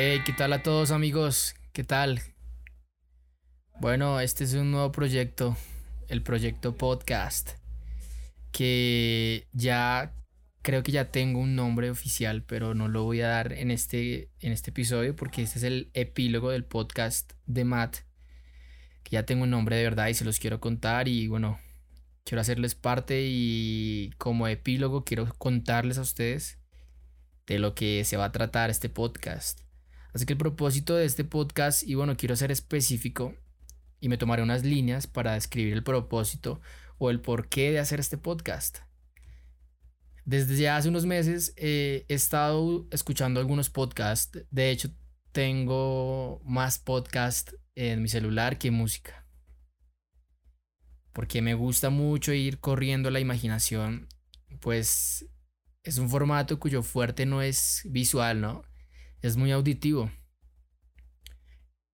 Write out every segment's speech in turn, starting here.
Hey, ¿qué tal a todos amigos? ¿Qué tal? Bueno, este es un nuevo proyecto, el proyecto podcast, que ya creo que ya tengo un nombre oficial, pero no lo voy a dar en este, en este episodio porque este es el epílogo del podcast de Matt, que ya tengo un nombre de verdad y se los quiero contar y bueno, quiero hacerles parte y como epílogo quiero contarles a ustedes de lo que se va a tratar este podcast. Así que el propósito de este podcast, y bueno, quiero ser específico y me tomaré unas líneas para describir el propósito o el porqué de hacer este podcast. Desde ya hace unos meses eh, he estado escuchando algunos podcasts. De hecho, tengo más podcasts en mi celular que música. Porque me gusta mucho ir corriendo la imaginación. Pues es un formato cuyo fuerte no es visual, ¿no? Es muy auditivo.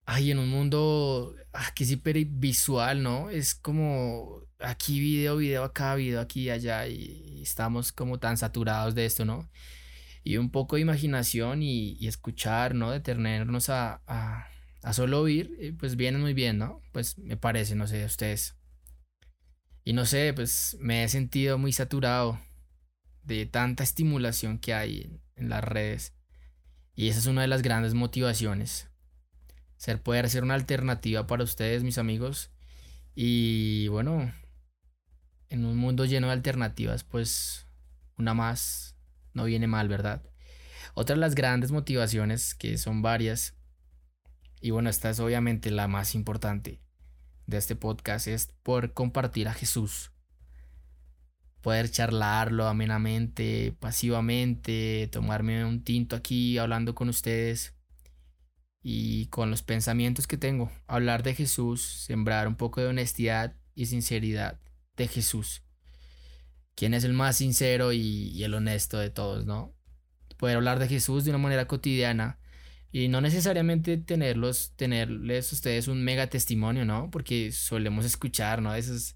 Ay, en un mundo aquí es visual, ¿no? Es como aquí video, video acá, video aquí allá y estamos como tan saturados de esto, ¿no? Y un poco de imaginación y, escuchar, ¿no? Detenernos a, a, a, solo oír, eh, pues viene muy bien, ¿no? Pues me parece, no sé, ustedes. Y no sé, pues me he sentido muy saturado de tanta estimulación que hay en las redes. Y esa es una de las grandes motivaciones. Ser poder ser una alternativa para ustedes, mis amigos. Y bueno, en un mundo lleno de alternativas, pues una más no viene mal, ¿verdad? Otra de las grandes motivaciones, que son varias, y bueno, esta es obviamente la más importante de este podcast, es poder compartir a Jesús poder charlarlo amenamente, pasivamente, tomarme un tinto aquí hablando con ustedes y con los pensamientos que tengo, hablar de Jesús, sembrar un poco de honestidad y sinceridad de Jesús. ¿Quién es el más sincero y, el honesto de todos, no? Poder hablar de Jesús de una manera cotidiana y no necesariamente tenerlos, tenerles ustedes un mega testimonio, ¿no? Porque solemos escuchar, ¿no? Esos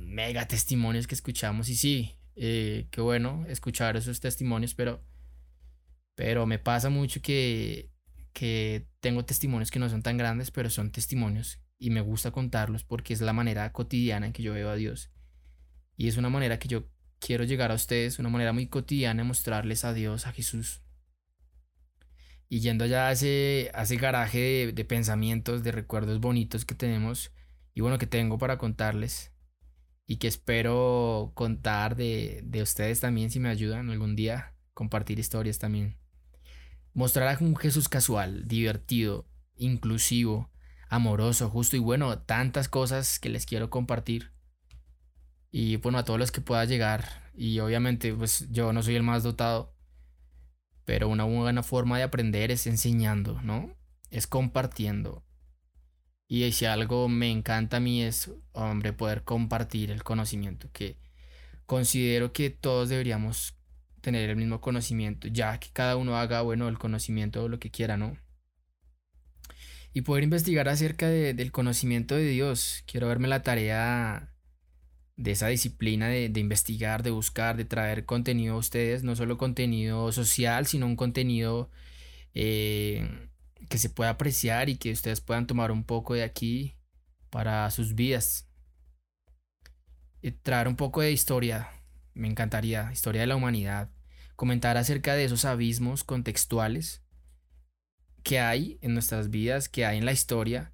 mega testimonios que escuchamos y sí, eh, qué bueno escuchar esos testimonios, pero, pero me pasa mucho que, que tengo testimonios que no son tan grandes, pero son testimonios y me gusta contarlos porque es la manera cotidiana en que yo veo a Dios. Y es una manera que yo quiero llegar a ustedes, una manera muy cotidiana de mostrarles a Dios, a Jesús. Y yendo ya a ese, ese garaje de, de pensamientos, de recuerdos bonitos que tenemos y bueno, que tengo para contarles, y que espero contar de, ustedes también si me ayudan algún día, compartir historias también. Mostrar a un Jesús casual, divertido, inclusivo, amoroso, justo y bueno, tantas cosas que les quiero compartir. Y bueno, a todos los que pueda llegar. Y obviamente, pues yo no soy el más dotado. Pero una buena forma de aprender es enseñando, ¿no? Es compartiendo. Y si algo me encanta a mí es, hombre, poder compartir el conocimiento, que considero que todos deberíamos tener el mismo conocimiento, ya que cada uno haga, bueno, el conocimiento o lo que quiera, ¿no? Y poder investigar acerca del conocimiento de Dios. Quiero verme la tarea de esa disciplina de, de, investigar, de buscar, de traer contenido a ustedes, no solo contenido social, sino un contenido eh, que se pueda apreciar y que ustedes puedan tomar un poco de aquí para sus vidas. Y traer un poco de historia, me encantaría, historia de la humanidad, comentar acerca de esos abismos contextuales que hay en nuestras vidas, que hay en la historia,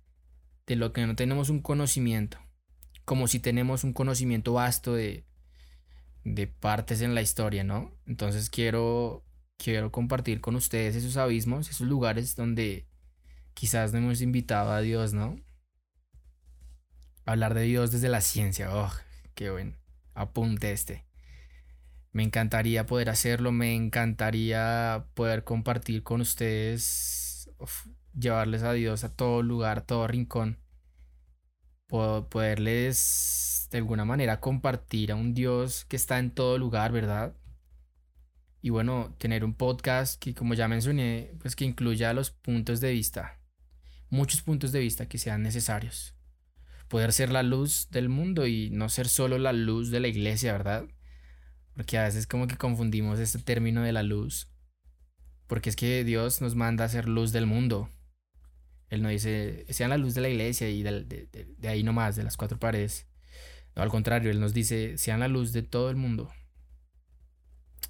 de lo que no tenemos un conocimiento, como si tenemos un conocimiento vasto de, de partes en la historia, ¿no? Entonces quiero quiero compartir con ustedes esos abismos, esos lugares donde quizás no hemos invitado a Dios, ¿no? Hablar de Dios desde la ciencia, oh, qué buen apunte este. Me encantaría poder hacerlo, me encantaría poder compartir con ustedes, llevarles a Dios a todo lugar, a todo rincón, poderles de alguna manera compartir a un Dios que está en todo lugar, ¿verdad? Y bueno, tener un podcast que como ya mencioné, pues que incluya los puntos de vista, muchos puntos de vista que sean necesarios. Poder ser la luz del mundo y no ser solo la luz de la iglesia, ¿verdad? Porque a veces como que confundimos este término de la luz Porque es que Dios nos manda a ser luz del mundo. Él no dice, sean la luz de la iglesia y de, de, de ahí nomás, de las cuatro paredes. No, al contrario, Él nos dice, sean la luz de todo el mundo.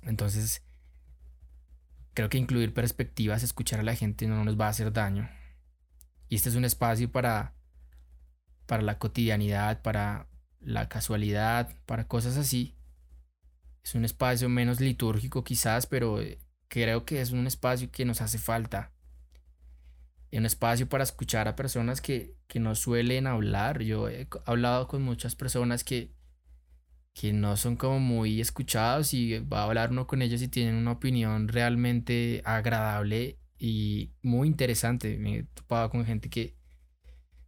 Entonces, creo que incluir perspectivas, escuchar a la gente no nos va a hacer daño. Y este es un espacio para, para la cotidianidad, para la casualidad, para cosas así. Es un espacio menos litúrgico quizás, pero eh, creo que es un espacio que nos hace falta. Un espacio para escuchar a personas que, que no suelen hablar. Yo he hablado con muchas personas que, que no son como muy escuchados y va a hablar uno con ellos y tienen una opinión realmente agradable y muy interesante. Me he topado con gente que,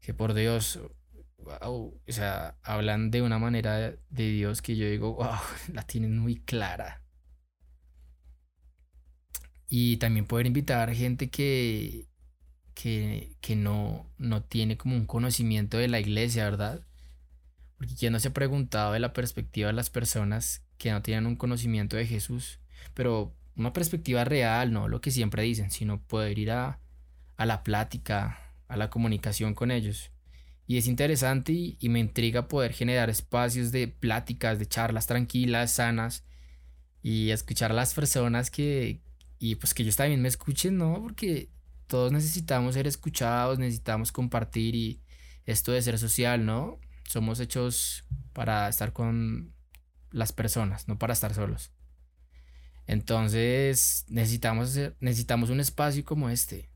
que por Dios, o sea, hablan de una manera de Dios que yo digo, wow, la tienen muy clara. Y también poder invitar gente que, que, que no, no tiene como un conocimiento de la iglesia, ¿verdad? Porque quien no se ha preguntado de la perspectiva de las personas que no tienen un conocimiento de Jesús, pero una perspectiva real, no lo que siempre dicen, sino poder ir a, a la plática, a la comunicación con ellos. Y es interesante y, me intriga poder generar espacios de pláticas, de charlas tranquilas, sanas, y escuchar a las personas que, y pues que ellos también me escuchen, ¿no? Porque todos necesitamos ser escuchados, necesitamos compartir y esto de ser social, ¿no? Somos hechos para estar con las personas, no para estar solos. Entonces necesitamos, necesitamos un espacio como este.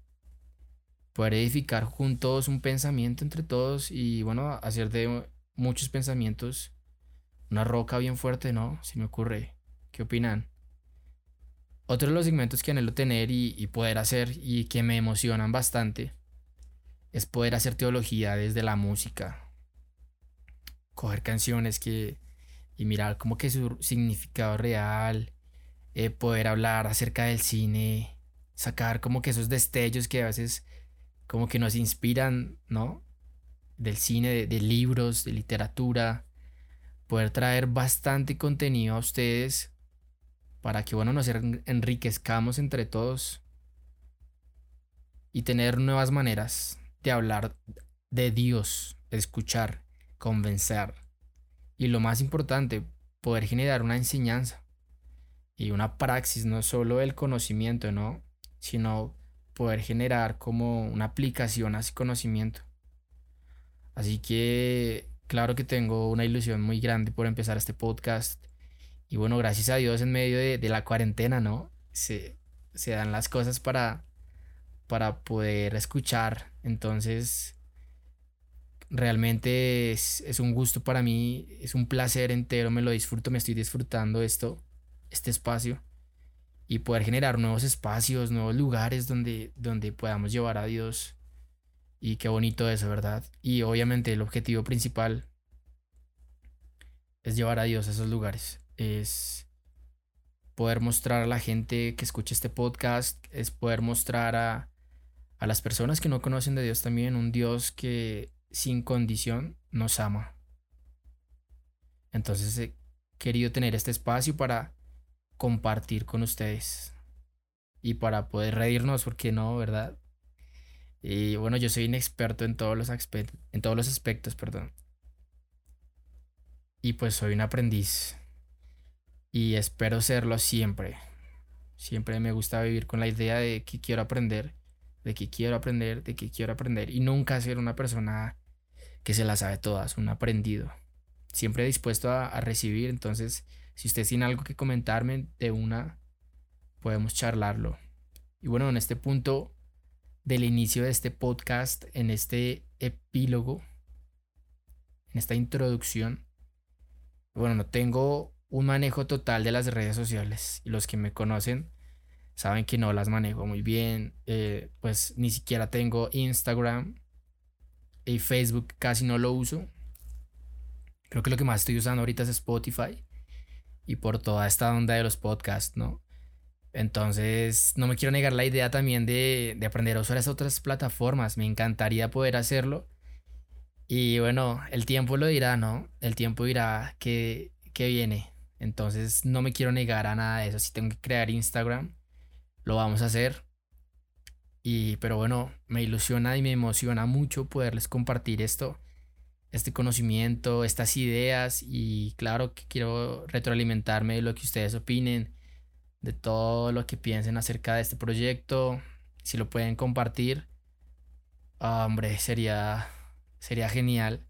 Poder edificar juntos un pensamiento entre todos y bueno, hacer de muchos pensamientos una roca bien fuerte, ¿no? Si me ocurre. ¿Qué opinan? Otro de los segmentos que anhelo tener y, y poder hacer y que me emocionan bastante es poder hacer teología desde la música coger canciones que y mirar como que su significado real, eh, poder hablar acerca del cine, sacar como que esos destellos que a veces como que nos inspiran, ¿no? Del cine, de, libros, de literatura, poder traer bastante contenido a ustedes para que, bueno, nos enriquezcamos entre todos y tener nuevas maneras de hablar de Dios, de escuchar convencer. Y lo más importante, poder generar una enseñanza y una praxis, no solo el conocimiento, ¿no? Sino poder generar como una aplicación a ese conocimiento. Así que, claro que tengo una ilusión muy grande por empezar este podcast. Y bueno, gracias a Dios en medio de, la cuarentena, ¿no? Se, se dan las cosas para, para poder escuchar. Entonces, Realmente es, un gusto para mí, es un placer entero, me lo disfruto, me estoy disfrutando esto, este espacio y poder generar nuevos espacios, nuevos lugares donde, donde podamos llevar a Dios. Y qué bonito eso, ¿verdad? Y obviamente el objetivo principal es llevar a Dios a esos lugares. Es poder mostrar a la gente que escucha este podcast, es poder mostrar a, a las personas que no conocen de Dios también un Dios que sin condición nos ama. Entonces he querido tener este espacio para compartir con ustedes y para poder reírnos, porque no, ¿verdad? Y bueno, yo soy inexperto en todos los, en todos los aspectos, perdón. Y pues soy un aprendiz. Y espero serlo siempre. Siempre me gusta vivir con la idea de que quiero aprender, de que quiero aprender, de que quiero aprender. Y nunca ser una persona que se las sabe todas, un aprendido. Siempre dispuesto a, recibir, entonces si usted tiene algo que comentarme de una, podemos charlarlo. Y bueno, en este punto del inicio de este podcast, en este epílogo, en esta introducción, bueno, no tengo un manejo total de las redes sociales y los que me conocen saben que no las manejo muy bien, eh, pues ni siquiera tengo Instagram, y Facebook casi no lo uso. Creo que lo que más estoy usando ahorita es Spotify. Y por toda esta onda de los podcasts, ¿no? Entonces, no me quiero negar la idea también de, aprender a usar esas otras plataformas. Me encantaría poder hacerlo. Y bueno, el tiempo lo dirá, ¿no? El tiempo dirá que viene. Entonces, no me quiero negar a nada de eso. Si tengo que crear Instagram, lo vamos a hacer. Y, pero bueno, me ilusiona y me emociona mucho poderles compartir esto, este conocimiento, estas ideas y claro que quiero retroalimentarme de lo que ustedes opinen, de todo lo que piensen acerca de este proyecto, si lo pueden compartir, hombre, sería, sería genial.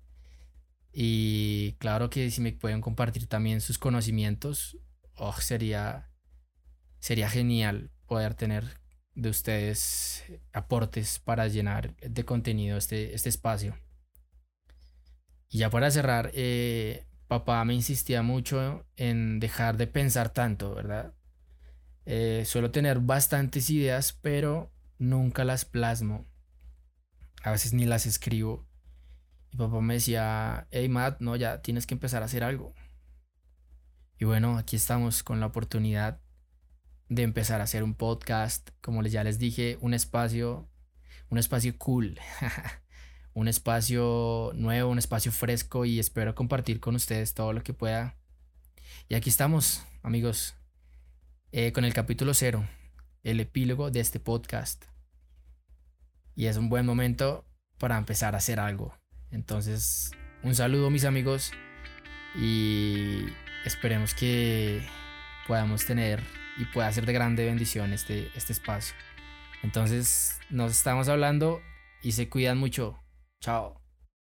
Y claro que si me pueden compartir también sus conocimientos, oh, sería, sería genial poder tener de ustedes aportes para llenar de contenido este, este espacio. Y ya para cerrar, eh, papá me insistía mucho en dejar de pensar tanto, ¿verdad? Eh, suelo tener bastantes ideas, pero nunca las plasmo. A veces ni las escribo. Y papá me decía, hey Matt, no, ya tienes que empezar a hacer algo. Y bueno, aquí estamos con la oportunidad de empezar a hacer un podcast, como ya les dije, un espacio, un espacio cool, un espacio nuevo, un espacio fresco y espero compartir con ustedes todo lo que pueda. Y aquí estamos, amigos, eh, con el capítulo cero, el epílogo de este podcast. Y es un buen momento para empezar a hacer algo. Entonces, un saludo mis amigos y esperemos que podamos tener y pueda ser de grande bendición este, este espacio. Entonces nos estamos hablando y se cuidan mucho. Chao.